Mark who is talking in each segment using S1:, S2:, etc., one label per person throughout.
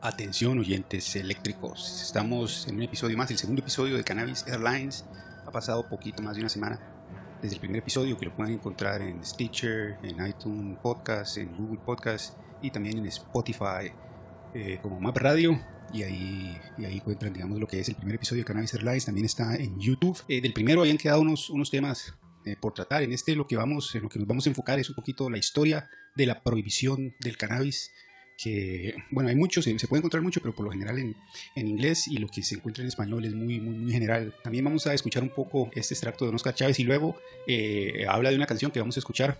S1: Atención oyentes eléctricos, estamos en un episodio más, el segundo episodio de Cannabis Airlines. Ha pasado poquito más de una semana desde el primer episodio que lo pueden encontrar en Stitcher, en iTunes Podcast, en Google Podcast y también en Spotify eh, como Map Radio. Y ahí, y ahí encuentran, digamos, lo que es el primer episodio de Cannabis Airlines. También está en YouTube. Eh, del primero habían quedado unos, unos temas eh, por tratar. En este lo que, vamos, en lo que nos vamos a enfocar es un poquito la historia de la prohibición del cannabis que, bueno, hay muchos, se, puede encontrar mucho, pero por lo general en, inglés y lo que se encuentra en español es muy, muy, muy general. También vamos a escuchar un poco este extracto de Oscar Chávez y luego eh, habla de una canción que vamos a escuchar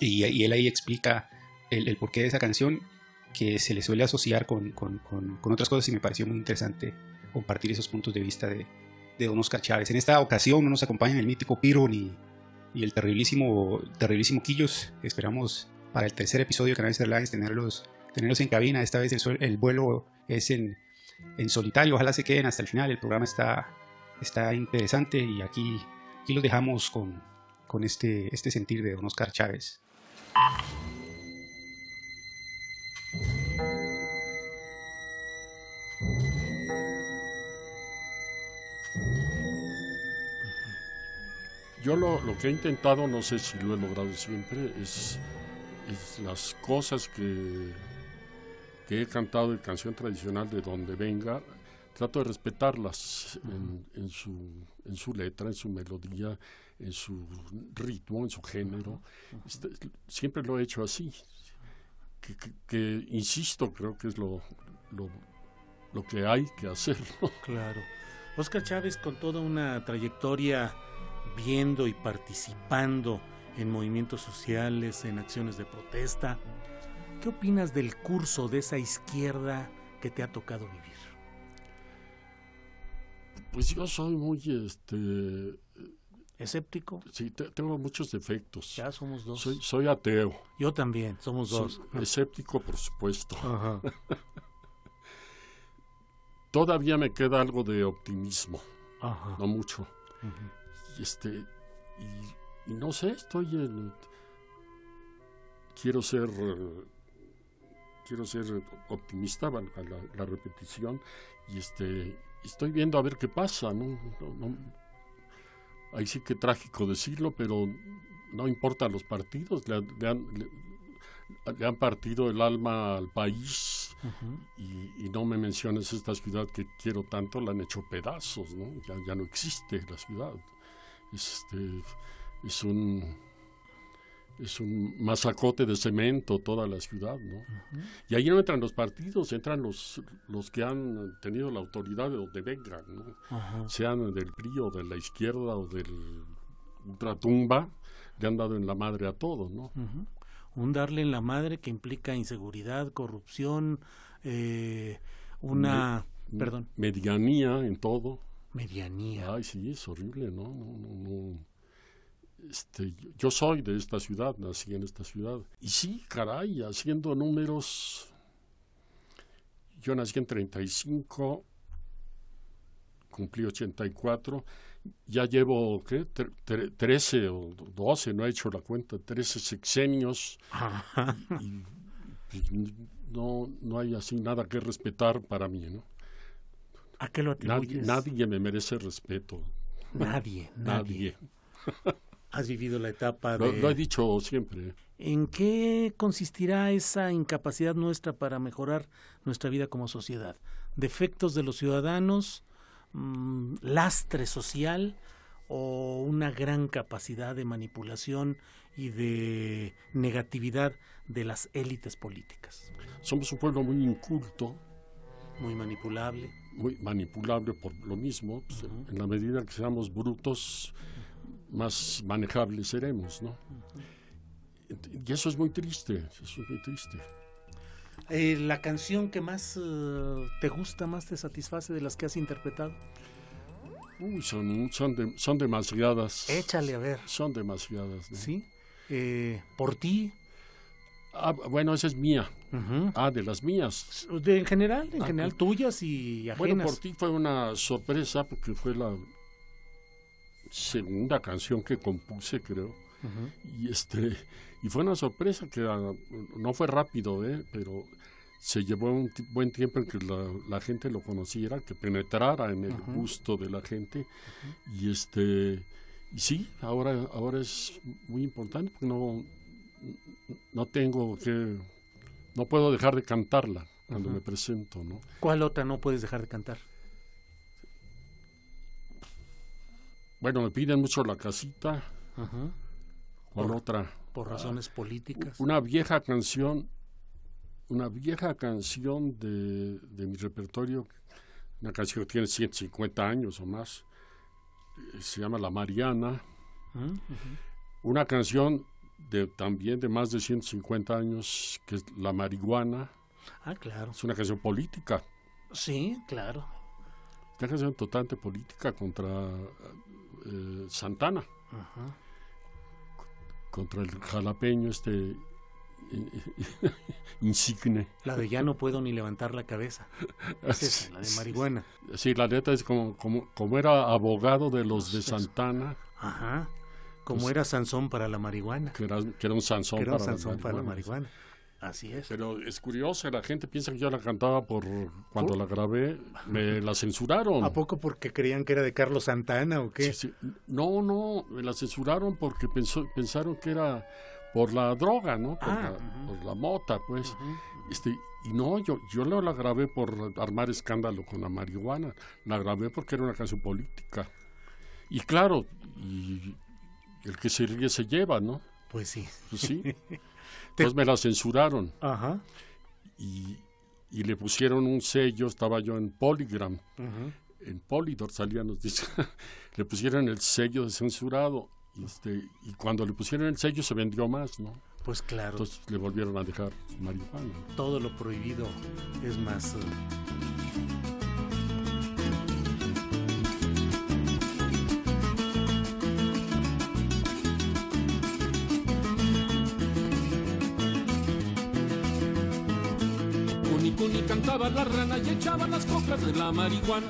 S1: y, él ahí explica el, porqué de esa canción que se le suele asociar con, con, con, otras cosas y me pareció muy interesante compartir esos puntos de vista de, de Don Oscar Chávez. En esta ocasión no nos acompañan el mítico Piro ni, y el terriblísimo, terriblísimo Quillos. Esperamos para el tercer episodio de Canales Airlines tenerlos tenerlos en cabina. Esta vez el, el vuelo es en, en, solitario. Ojalá se queden hasta el final. El programa está, está interesante y aquí, aquí los dejamos con, con este, este sentir de don Oscar Chávez.
S2: Yo lo, lo, que he intentado, no sé si lo he logrado siempre, es las cosas que que he cantado de canción tradicional de donde venga, trato de respetarlas en, en, su, en su letra, en su melodía, en su ritmo, en su género. Este, siempre lo he hecho así. Que, que, que, insisto, creo que es lo, lo, lo que hay que hacer.
S3: Claro. Oscar Chávez, con toda una trayectoria viendo y participando en movimientos sociales, en acciones de protesta, ¿Qué opinas del curso de esa izquierda que te ha tocado vivir?
S2: Pues yo soy muy este
S3: escéptico.
S2: Sí, te, tengo muchos defectos.
S3: Ya somos dos.
S2: Soy, soy ateo.
S3: Yo también, somos dos.
S2: Soy escéptico, por supuesto. Ajá. Todavía me queda algo de optimismo. Ajá. No mucho. Y este y, y, no sé, estoy en quiero ser quiero ser optimista a la, la, repetición y este estoy viendo a ver qué pasa ¿no? No, no, ahí sí que trágico decirlo pero no importa los partidos le, le, han, le, le, han, partido el alma al país uh -huh. y, y, no me menciones esta ciudad que quiero tanto la han hecho pedazos no ya, ya no existe la ciudad este es un es un masacote de cemento toda la ciudad, ¿no? Uh -huh. Y ahí no entran los partidos, entran los, los que han tenido la autoridad de vengan, ¿no? Uh -huh. Sean del PRI o de la izquierda o del ultratumba, le han dado en la madre a todo, ¿no?
S3: Uh -huh. Un darle en la madre que implica inseguridad, corrupción, eh, una...
S2: Me,
S3: perdón.
S2: Medianía en todo.
S3: Medianía.
S2: Ay, sí, es horrible, ¿no? no, no, no este, yo soy de esta ciudad, nací en esta ciudad. Y sí, caray, haciendo números, yo nací en 35, cumplí 84, ya llevo, ¿qué? 13 o 12, no he hecho la cuenta, 13 sexenios. y, y, no, no hay así nada que respetar para mí, ¿no?
S3: ¿A qué lo atribuyes?
S2: Nadie, nadie me merece respeto.
S3: Nadie, nadie. nadie. Has vivido la etapa
S2: lo,
S3: de...
S2: Lo he dicho siempre.
S3: ¿En qué consistirá esa incapacidad nuestra para mejorar nuestra vida como sociedad? ¿Defectos de los ciudadanos? Mmm, ¿Lastre social? ¿O una gran capacidad de manipulación y de negatividad de las élites políticas?
S2: Somos un pueblo muy inculto.
S3: Muy manipulable.
S2: Muy manipulable por lo mismo. Pues, uh -huh. En la medida que seamos brutos, más manejables seremos, ¿no? Y eso es muy triste, eso es muy triste.
S3: Eh, ¿La canción que más uh, te gusta, más te satisface de las que has interpretado?
S2: Uy, son, son, de, son demasiadas.
S3: Échale a ver.
S2: Son demasiadas. ¿no?
S3: Sí. Eh, ¿Por ti?
S2: Ah, bueno, esa es mía. Uh -huh. Ah, de las mías.
S3: De, en general, en ah, general, tuyas y ajenas.
S2: Bueno, por ti fue una sorpresa porque fue la segunda canción que compuse, creo. Uh -huh. Y este y fue una sorpresa que uh, no fue rápido, ¿eh? pero se llevó un buen tiempo en que la, gente lo conociera, que penetrara en el gusto de la gente. Y este y sí, ahora, ahora es muy importante porque no, no tengo que, no puedo dejar de cantarla cuando me presento, ¿no?
S3: ¿Cuál otra no puedes dejar de cantar?
S2: Bueno, me piden mucho la casita. ¿Cuál otra?
S3: Por razones políticas.
S2: Una vieja canción, una vieja canción de, de mi repertorio, una canción que tiene 150 años o más, eh, se llama La Mariana. Mm, una canción de también de más de 150 años, que es La Marihuana.
S3: Ah, claro.
S2: Es una canción política.
S3: Sí, claro.
S2: Una canción totalmente política contra eh, Santana. Contra el jalapeño este insigne.
S3: La de ya no puedo ni levantar la cabeza. Es la de marihuana.
S2: Sí, la neta es como, como, como era abogado de los de Santana.
S3: Ajá. Como pues era Sansón para la marihuana.
S2: Que era, que era un Sansón,
S3: para, la marihuana. Así es.
S2: Pero es curioso, la gente piensa que yo la cantaba por cuando la grabé, me la censuraron.
S3: ¿A poco porque creían que era de Carlos Santana o qué?
S2: No, no, me la censuraron porque pensó, pensaron que era por la droga, ¿no? Por, ah, la, mota, pues. este, y no, yo, yo no la grabé por armar escándalo con la marihuana, la grabé porque era una canción política. Y claro, y el que se ríe se lleva, ¿no?
S3: Pues sí.
S2: Pues sí. Entonces me la censuraron.
S3: Ajá.
S2: Y, y, le pusieron un sello, estaba yo en Polygram. En Polydor salían los discos. le pusieron el sello de censurado. Y, este, y cuando le pusieron el sello se vendió más, ¿no?
S3: Pues claro.
S2: Entonces le volvieron a dejar marihuana.
S3: Todo lo prohibido es más... Uh,
S4: cantaba la rana y echaba las coplas de la marihuana.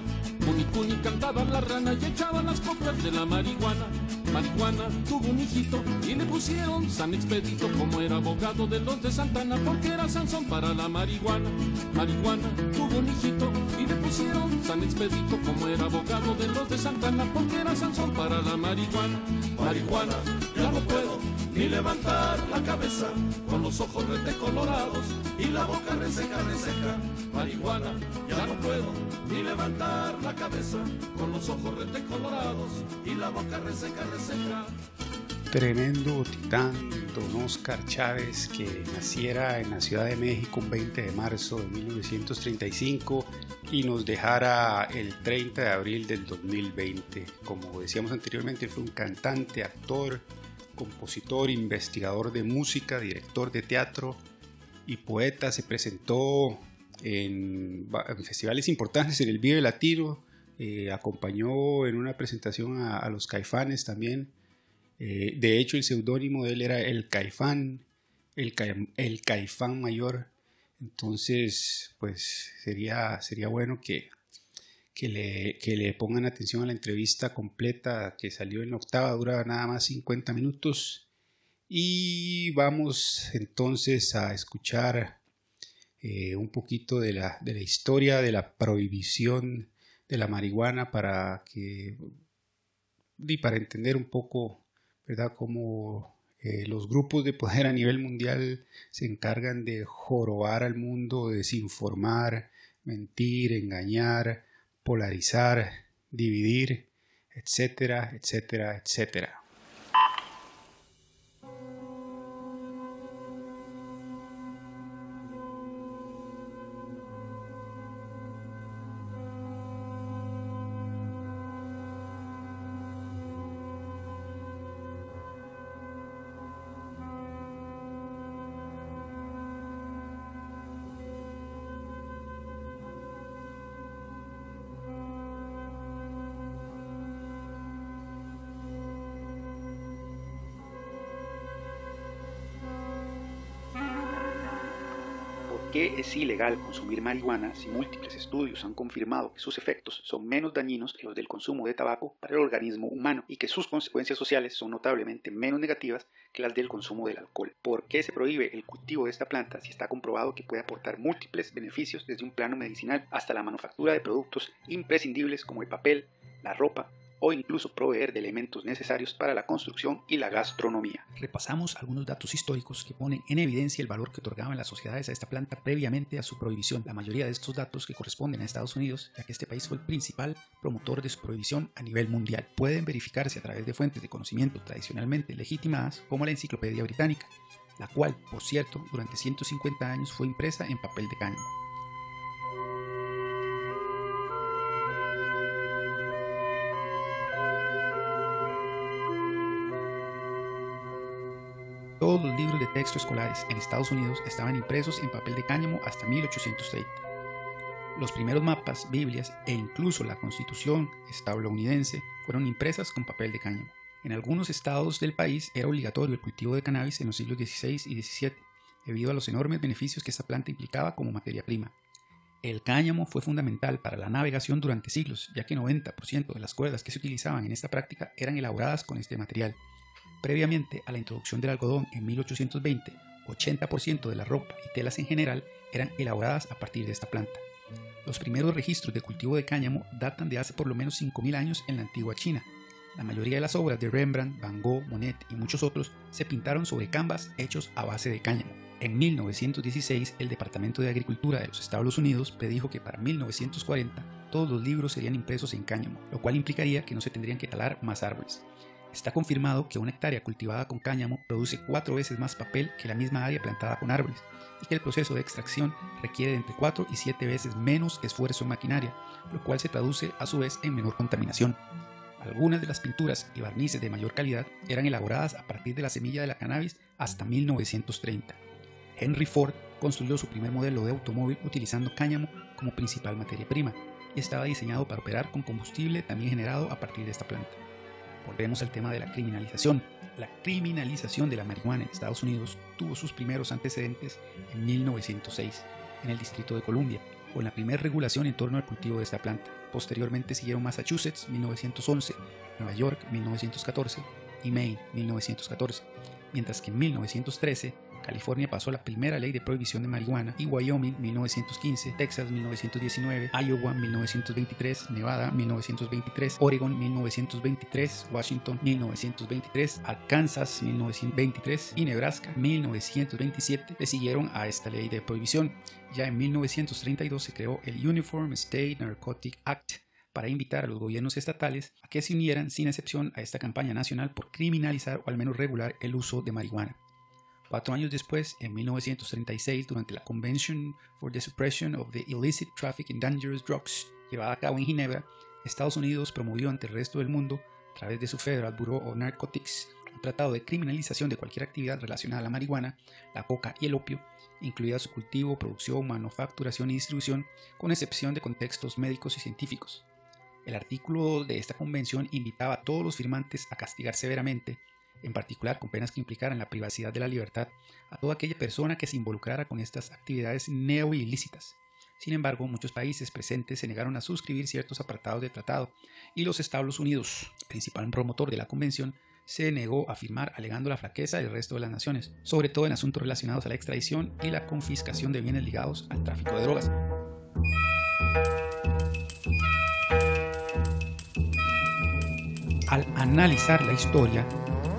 S4: Cuni cantaba la rana y echaba las coplas de la marihuana. Marihuana tuvo un hijito y le pusieron San Expedito como era abogado de los de Santana porque era Sansón para la marihuana. Marihuana tuvo un hijito y le pusieron San Expedito como era abogado de los de Santana porque era Sansón para la marihuana. Marihuana, ya no puedo ni levantar la cabeza con los ojos colorados y la boca reseca, reseca. Marihuana, ya no puedo ni levantar la cabeza con los ojos colorados y la boca reseca, reseca.
S5: Tremendo titán, don Oscar Chávez, que naciera en la Ciudad de México un 20 de marzo de 1935 y nos dejara el 30 de abril del 2020. Como decíamos anteriormente, fue un cantante, actor, compositor, investigador de música, director de teatro y poeta. Se presentó en, festivales importantes en el Vive Latino, eh, acompañó en una presentación a, los Caifanes también. Eh, de hecho, el seudónimo de él era El Caifán, el, el Caifán Mayor. Entonces, pues sería, sería bueno que que le, que le pongan atención a la entrevista completa que salió en la octava, dura nada más 50 minutos. Y vamos entonces a escuchar eh, un poquito de la, de la historia de la prohibición de la marihuana para que y para entender un poco, ¿verdad?, cómo eh, los grupos de poder a nivel mundial se encargan de jorobar al mundo, desinformar, mentir, engañar, polarizar, dividir, etcétera, etcétera, etcétera.
S1: Que es ilegal consumir marihuana si múltiples estudios han confirmado que sus efectos son menos dañinos que los del consumo de tabaco para el organismo humano y que sus consecuencias sociales son notablemente menos negativas que las del consumo del alcohol. ¿Por qué se prohíbe el cultivo de esta planta si está comprobado que puede aportar múltiples beneficios desde un plano medicinal hasta la manufactura de productos imprescindibles como el papel, la ropa, o incluso proveer de elementos necesarios para la construcción y la gastronomía.
S5: Repasamos algunos datos históricos que ponen en evidencia el valor que otorgaban las sociedades a esta planta previamente a su prohibición. La mayoría de estos datos que corresponden a Estados Unidos, ya que este país fue el principal promotor de su prohibición a nivel mundial. Pueden verificarse a través de fuentes de conocimiento tradicionalmente legitimadas como la Enciclopedia Británica, la cual, por cierto, durante 150 años fue impresa en papel de cáñamo. Todos los libros de texto escolares en Estados Unidos estaban impresos en papel de cáñamo hasta 1830. Los primeros mapas, Biblias e incluso la Constitución estadounidense fueron impresas con papel de cáñamo. En algunos estados del país era obligatorio el cultivo de cannabis en los siglos XVI y XVII, debido a los enormes beneficios que esta planta implicaba como materia prima. El cáñamo fue fundamental para la navegación durante siglos, ya que 90% de las cuerdas que se utilizaban en esta práctica eran elaboradas con este material. Previamente a la introducción del algodón en 1820, 80% de la ropa y telas en general eran elaboradas a partir de esta planta. Los primeros registros de cultivo de cáñamo datan de hace por lo menos 5.000 años en la antigua China. La mayoría de las obras de Rembrandt, Van Gogh, Monet y muchos otros se pintaron sobre canvas hechos a base de cáñamo. En 1916, el Departamento de Agricultura de los Estados Unidos predijo que para 1940 todos los libros serían impresos en cáñamo, lo cual implicaría que no se tendrían que talar más árboles. Está confirmado que una hectárea cultivada con cáñamo produce cuatro veces más papel que la misma área plantada con árboles y que el proceso de extracción requiere entre 4 y 7 veces menos esfuerzo en maquinaria, lo cual se traduce a su vez en menor contaminación. Algunas de las pinturas y barnices de mayor calidad eran elaboradas a partir de la semilla de la cannabis hasta 1930. Henry Ford construyó su primer modelo de automóvil utilizando cáñamo como principal materia prima y estaba diseñado para operar con combustible también generado a partir de esta planta. Volvemos al tema de la criminalización. La criminalización de la marihuana en Estados Unidos tuvo sus primeros antecedentes en 1906, en el Distrito de Columbia, con la primera regulación en torno al cultivo de esta planta. Posteriormente siguieron Massachusetts 1911, Nueva York 1914 y Maine 1914, mientras que en 1913 California pasó la primera ley de prohibición de marihuana y Wyoming 1915, Texas 1919, Iowa 1923, Nevada 1923, Oregon 1923, Washington 1923, Arkansas 1923 y Nebraska 1927 le siguieron a esta ley de prohibición. Ya en 1932 se creó el Uniform State Narcotic Act para invitar a los gobiernos estatales a que se unieran sin excepción a esta campaña nacional por criminalizar o al menos regular el uso de marihuana. Cuatro años después, en 1936, durante la Convention for the Suppression of the Illicit Traffic in Dangerous Drugs, llevada a cabo en Ginebra, Estados Unidos promovió ante el resto del mundo, a través de su Federal Bureau of Narcotics, un tratado de criminalización de cualquier actividad relacionada a la marihuana, la coca y el opio, incluida su cultivo, producción, manufacturación y distribución, con excepción de contextos médicos y científicos. El artículo de esta convención invitaba a todos los firmantes a castigar severamente en particular con penas que implicaran la privacidad de la libertad, a toda aquella persona que se involucrara con estas actividades neo-ilícitas. Sin embargo, muchos países presentes se negaron a suscribir ciertos apartados del tratado y los Estados Unidos, principal promotor de la convención, se negó a firmar alegando la flaqueza del resto de las naciones, sobre todo en asuntos relacionados a la extradición y la confiscación de bienes ligados al tráfico de drogas. Al analizar la historia,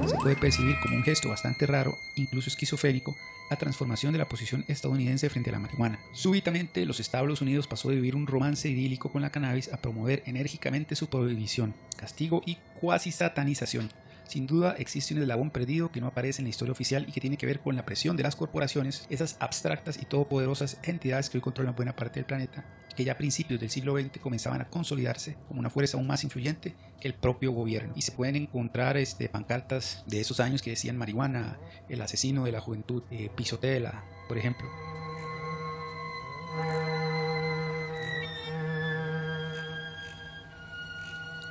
S5: se puede percibir como un gesto bastante raro, incluso esquizofrénico, la transformación de la posición estadounidense frente a la marihuana. Súbitamente, los Estados Unidos pasó de vivir un romance idílico con la cannabis a promover enérgicamente su prohibición, castigo y cuasi satanización. Sin duda existe un eslabón perdido que no aparece en la historia oficial y que tiene que ver con la presión de las corporaciones, esas abstractas y todopoderosas entidades que hoy controlan buena parte del planeta, que ya a principios del siglo XX comenzaban a consolidarse como una fuerza aún más influyente que el propio gobierno. Y se pueden encontrar este, pancartas de esos años que decían marihuana, el asesino de la juventud, eh, pisotela, por ejemplo.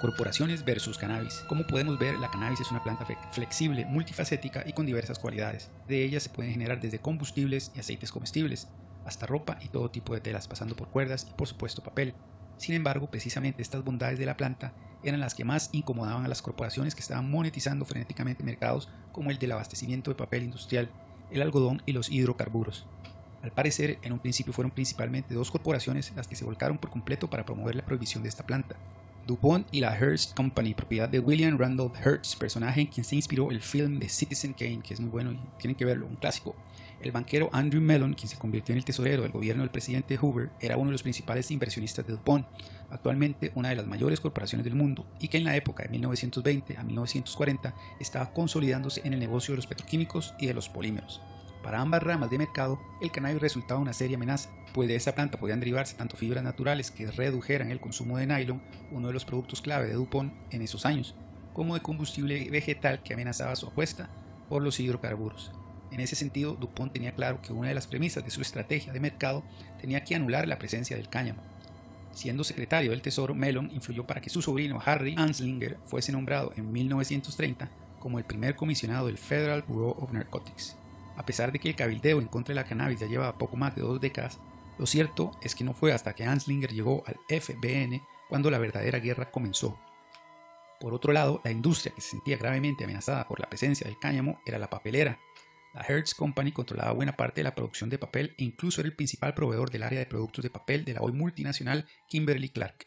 S5: Corporaciones versus cannabis. Como podemos ver, la cannabis es una planta flexible, multifacética y con diversas cualidades. De ellas se pueden generar desde combustibles y aceites comestibles, hasta ropa y todo tipo de telas, pasando por cuerdas y por supuesto papel. Sin embargo, precisamente estas bondades de la planta eran las que más incomodaban a las corporaciones que estaban monetizando frenéticamente mercados como el del abastecimiento de papel industrial, el algodón y los hidrocarburos. Al parecer, en un principio fueron principalmente dos corporaciones las que se volcaron por completo para promover la prohibición de esta planta. DuPont y la Hearst Company, propiedad de William Randolph Hearst, personaje en quien se inspiró el film de Citizen Kane, que es muy bueno y tienen que verlo, un clásico. El banquero Andrew Mellon, quien se convirtió en el tesorero del gobierno del presidente Hoover, era uno de los principales inversionistas de DuPont, actualmente una de las mayores corporaciones del mundo, y que en la época de 1920 a 1940 estaba consolidándose en el negocio de los petroquímicos y de los polímeros. Para ambas ramas de mercado, el cannabis resultaba una seria amenaza, pues de esa planta podían derivarse tanto fibras naturales que redujeran el consumo de nylon, uno de los productos clave de DuPont en esos años, como de combustible vegetal que amenazaba su apuesta por los hidrocarburos. En ese sentido, DuPont tenía claro que una de las premisas de su estrategia de mercado tenía que anular la presencia del cáñamo. Siendo secretario del Tesoro, Mellon influyó para que su sobrino Harry Anslinger fuese nombrado en 1930 como el primer comisionado del Federal Bureau of Narcotics. A pesar de que el cabildeo en contra de la cannabis ya llevaba poco más de dos décadas, lo cierto es que no fue hasta que Anslinger llegó al FBN cuando la verdadera guerra comenzó. Por otro lado, la industria que se sentía gravemente amenazada por la presencia del cáñamo era la papelera. La Hertz Company controlaba buena parte de la producción de papel e incluso era el principal proveedor del área de productos de papel de la hoy multinacional Kimberly Clark.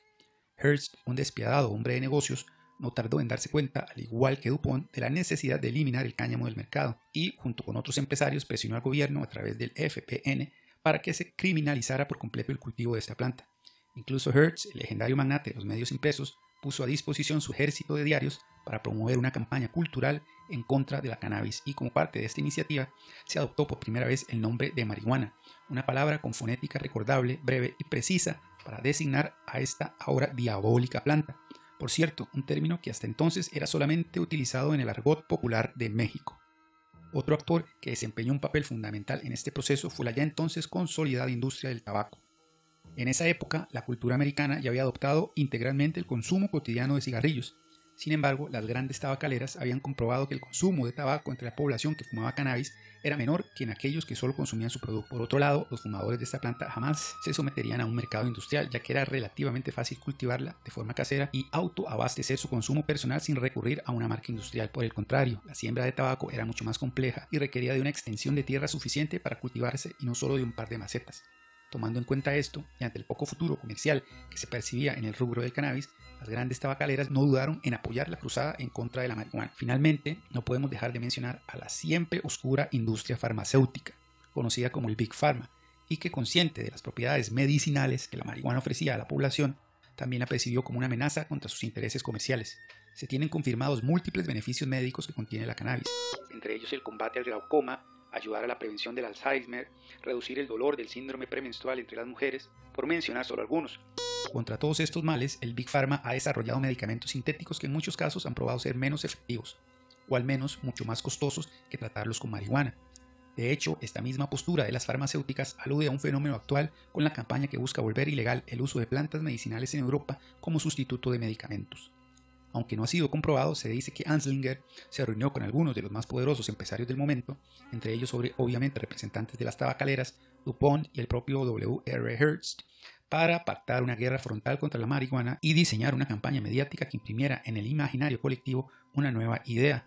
S5: Hearst, un despiadado hombre de negocios, no tardó en darse cuenta, al igual que Dupont, de la necesidad de eliminar el cáñamo del mercado y, junto con otros empresarios, presionó al gobierno a través del FPN para que se criminalizara por completo el cultivo de esta planta. Incluso Hertz, el legendario magnate de los medios impresos, puso a disposición su ejército de diarios para promover una campaña cultural en contra de la cannabis y como parte de esta iniciativa se adoptó por primera vez el nombre de marihuana, una palabra con fonética recordable, breve y precisa para designar a esta ahora diabólica planta, por cierto, un término que hasta entonces era solamente utilizado en el argot popular de México. Otro actor que desempeñó un papel fundamental en este proceso fue la ya entonces consolidada industria del tabaco. En esa época, la cultura americana ya había adoptado integralmente el consumo cotidiano de cigarrillos, sin embargo, las grandes tabacaleras habían comprobado que el consumo de tabaco entre la población que fumaba cannabis era menor que en aquellos que solo consumían su producto. Por otro lado, los fumadores de esta planta jamás se someterían a un mercado industrial, ya que era relativamente fácil cultivarla de forma casera y autoabastecer su consumo personal sin recurrir a una marca industrial. Por el contrario, la siembra de tabaco era mucho más compleja y requería de una extensión de tierra suficiente para cultivarse y no solo de un par de macetas. Tomando en cuenta esto, y ante el poco futuro comercial que se percibía en el rubro del cannabis, las grandes tabacaleras no dudaron en apoyar la cruzada en contra de la marihuana. Finalmente, no podemos dejar de mencionar a la siempre oscura industria farmacéutica, conocida como el Big Pharma, y que consciente de las propiedades medicinales que la marihuana ofrecía a la población, también la percibió como una amenaza contra sus intereses comerciales. Se tienen confirmados múltiples beneficios médicos que contiene la cannabis, entre ellos el combate al glaucoma, ayudar a la prevención del Alzheimer, reducir el dolor del síndrome premenstrual entre las mujeres, por mencionar solo algunos. Contra todos estos males, el Big Pharma ha desarrollado medicamentos sintéticos que en muchos casos han probado ser menos efectivos, o al menos mucho más costosos que tratarlos con marihuana. De hecho, esta misma postura de las farmacéuticas alude a un fenómeno actual con la campaña que busca volver ilegal el uso de plantas medicinales en Europa como sustituto de medicamentos. Aunque no ha sido comprobado, se dice que Anslinger se reunió con algunos de los más poderosos empresarios del momento, entre ellos obviamente representantes de las tabacaleras, DuPont y el propio W.R. Hearst, para pactar una guerra frontal contra la marihuana y diseñar una campaña mediática que imprimiera en el imaginario colectivo una nueva idea.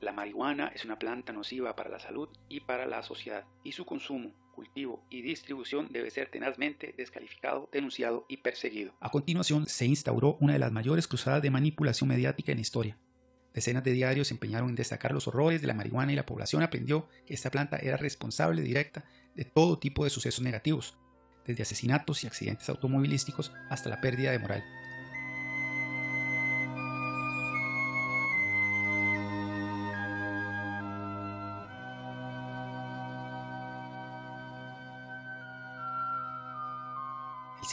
S5: La marihuana es una planta nociva para la salud y para la sociedad, y su consumo, cultivo y distribución debe ser tenazmente descalificado, denunciado y perseguido. A continuación, se instauró una de las mayores cruzadas de manipulación mediática en la historia. Decenas de diarios se empeñaron en destacar los horrores de la marihuana y la población aprendió que esta planta era responsable directa de todo tipo de sucesos negativos, desde asesinatos y accidentes automovilísticos hasta la pérdida de moral.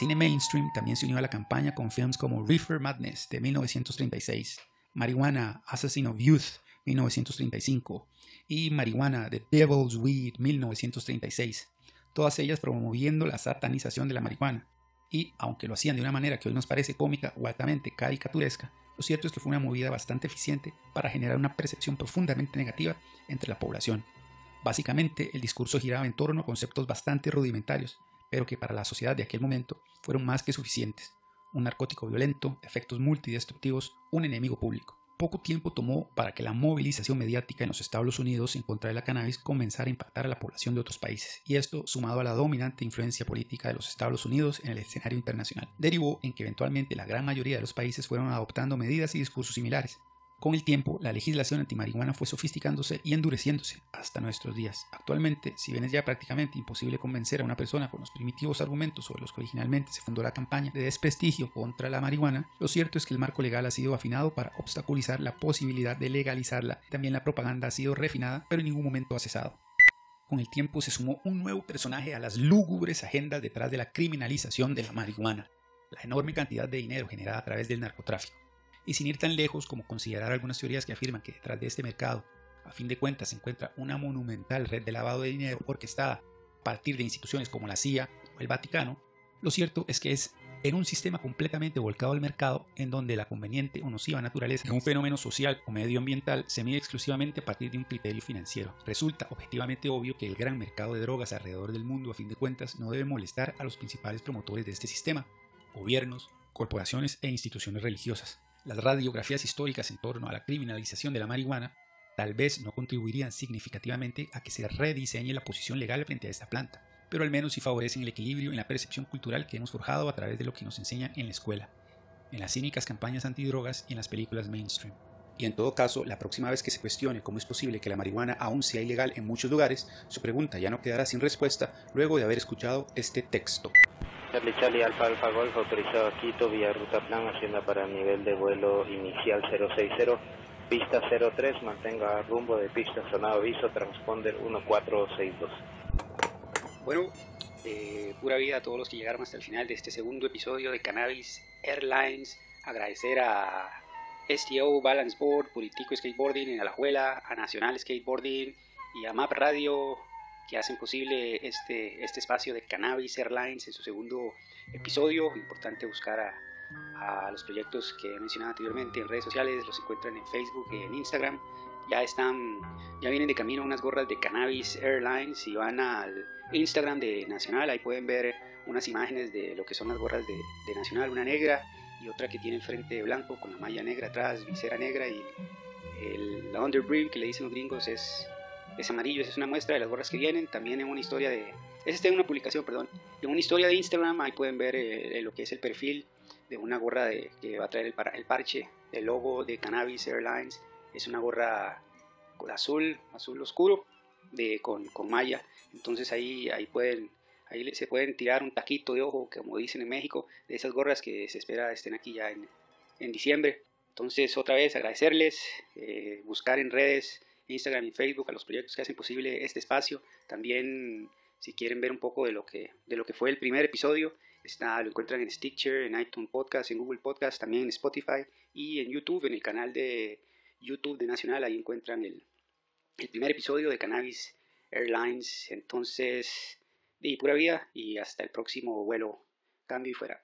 S5: Cine mainstream también se unió a la campaña con films como Reefer Madness de 1936, Marijuana Assassin of Youth 1935 y Marihuana The Devil's Weed 1936, todas ellas promoviendo la satanización de la marihuana. Y, aunque lo hacían de una manera que hoy nos parece cómica o altamente caricaturesca, lo cierto es que fue una movida bastante eficiente para generar una percepción profundamente negativa entre la población. Básicamente, el discurso giraba en torno a conceptos bastante rudimentarios, pero que para la sociedad de aquel momento fueron más que suficientes. Un narcótico violento, efectos multidestructivos, un enemigo público. Poco tiempo tomó para que la movilización mediática en los Estados Unidos en contra de la cannabis comenzara a impactar a la población de otros países, y esto, sumado a la dominante influencia política de los Estados Unidos en el escenario internacional, derivó en que eventualmente la gran mayoría de los países fueron adoptando medidas y discursos similares, con el tiempo, la legislación antimarihuana fue sofisticándose y endureciéndose hasta nuestros días. Actualmente, si bien es ya prácticamente imposible convencer a una persona con los primitivos argumentos sobre los que originalmente se fundó la campaña de desprestigio contra la marihuana, lo cierto es que el marco legal ha sido afinado para obstaculizar la posibilidad de legalizarla. También la propaganda ha sido refinada, pero en ningún momento ha cesado. Con el tiempo se sumó un nuevo personaje a las lúgubres agendas detrás de la criminalización de la marihuana, la enorme cantidad de dinero generada a través del narcotráfico y sin ir tan lejos como considerar algunas teorías que afirman que detrás de este mercado, a fin de cuentas, se encuentra una monumental red de lavado de dinero orquestada a partir de instituciones como la CIA o el Vaticano, lo cierto es que es en un sistema completamente volcado al mercado en donde la conveniente o nociva naturaleza de un fenómeno social o medioambiental se mide exclusivamente a partir de un criterio financiero. Resulta objetivamente obvio que el gran mercado de drogas alrededor del mundo a fin de cuentas no debe molestar a los principales promotores de este sistema, gobiernos, corporaciones e instituciones religiosas. Las radiografías históricas en torno a la criminalización de la marihuana tal vez no contribuirían significativamente a que se rediseñe la posición legal frente a esta planta, pero al menos sí favorecen el equilibrio en la percepción cultural que hemos forjado a través de lo que nos enseñan en la escuela, en las cínicas campañas antidrogas y en las películas mainstream. Y en todo caso, la próxima vez que se cuestione cómo es posible que la marihuana aún sea ilegal en muchos lugares, su pregunta ya no quedará sin respuesta luego de haber escuchado este texto.
S6: Charlie Charlie Alfa Alfa Golf autorizado a Quito vía ruta plan hacienda para nivel de vuelo inicial 060 pista 03 mantenga rumbo de pista sonado aviso transponder 1462
S1: bueno eh, pura vida a todos los que llegaron hasta el final de este segundo episodio de Cannabis Airlines. Agradecer a STO Balance Board Politico Skateboarding en Alajuela a Nacional Skateboarding y a Map Radio que hacen posible este, este espacio de Cannabis Airlines en su segundo episodio. Importante buscar a, a los proyectos que he mencionado anteriormente en redes sociales, los encuentran en Facebook y en Instagram. Ya están, ya vienen de camino unas gorras de Cannabis Airlines y van al Instagram de Nacional, ahí pueden ver unas imágenes de lo que son las gorras de, de Nacional, una negra y otra que tiene el frente blanco con la malla negra atrás, visera negra y el, la underbrim que le dicen los gringos es es amarillo, esa es una muestra de las gorras que vienen, también en una historia de, en una publicación, perdón, en una historia de Instagram, ahí pueden ver eh, lo que es el perfil de una gorra de, que va a traer el, el parche, el logo de Cannabis Airlines, es una gorra azul, azul oscuro, de, con, con malla, entonces ahí, ahí pueden ahí se pueden tirar un taquito de ojo, como dicen en México, de esas gorras que se espera estén aquí ya en, en diciembre. Entonces, otra vez agradecerles, eh, buscar en redes Instagram y Facebook a los proyectos que hacen posible este espacio. También, si quieren ver un poco de lo que, de lo que fue el primer episodio, está, lo encuentran en Stitcher, en iTunes Podcast, en Google Podcast, también en Spotify y en YouTube, en el canal de YouTube de Nacional. Ahí encuentran el, el primer episodio de Cannabis Airlines. Entonces, de pura vida y hasta el próximo vuelo. Cambio y fuera.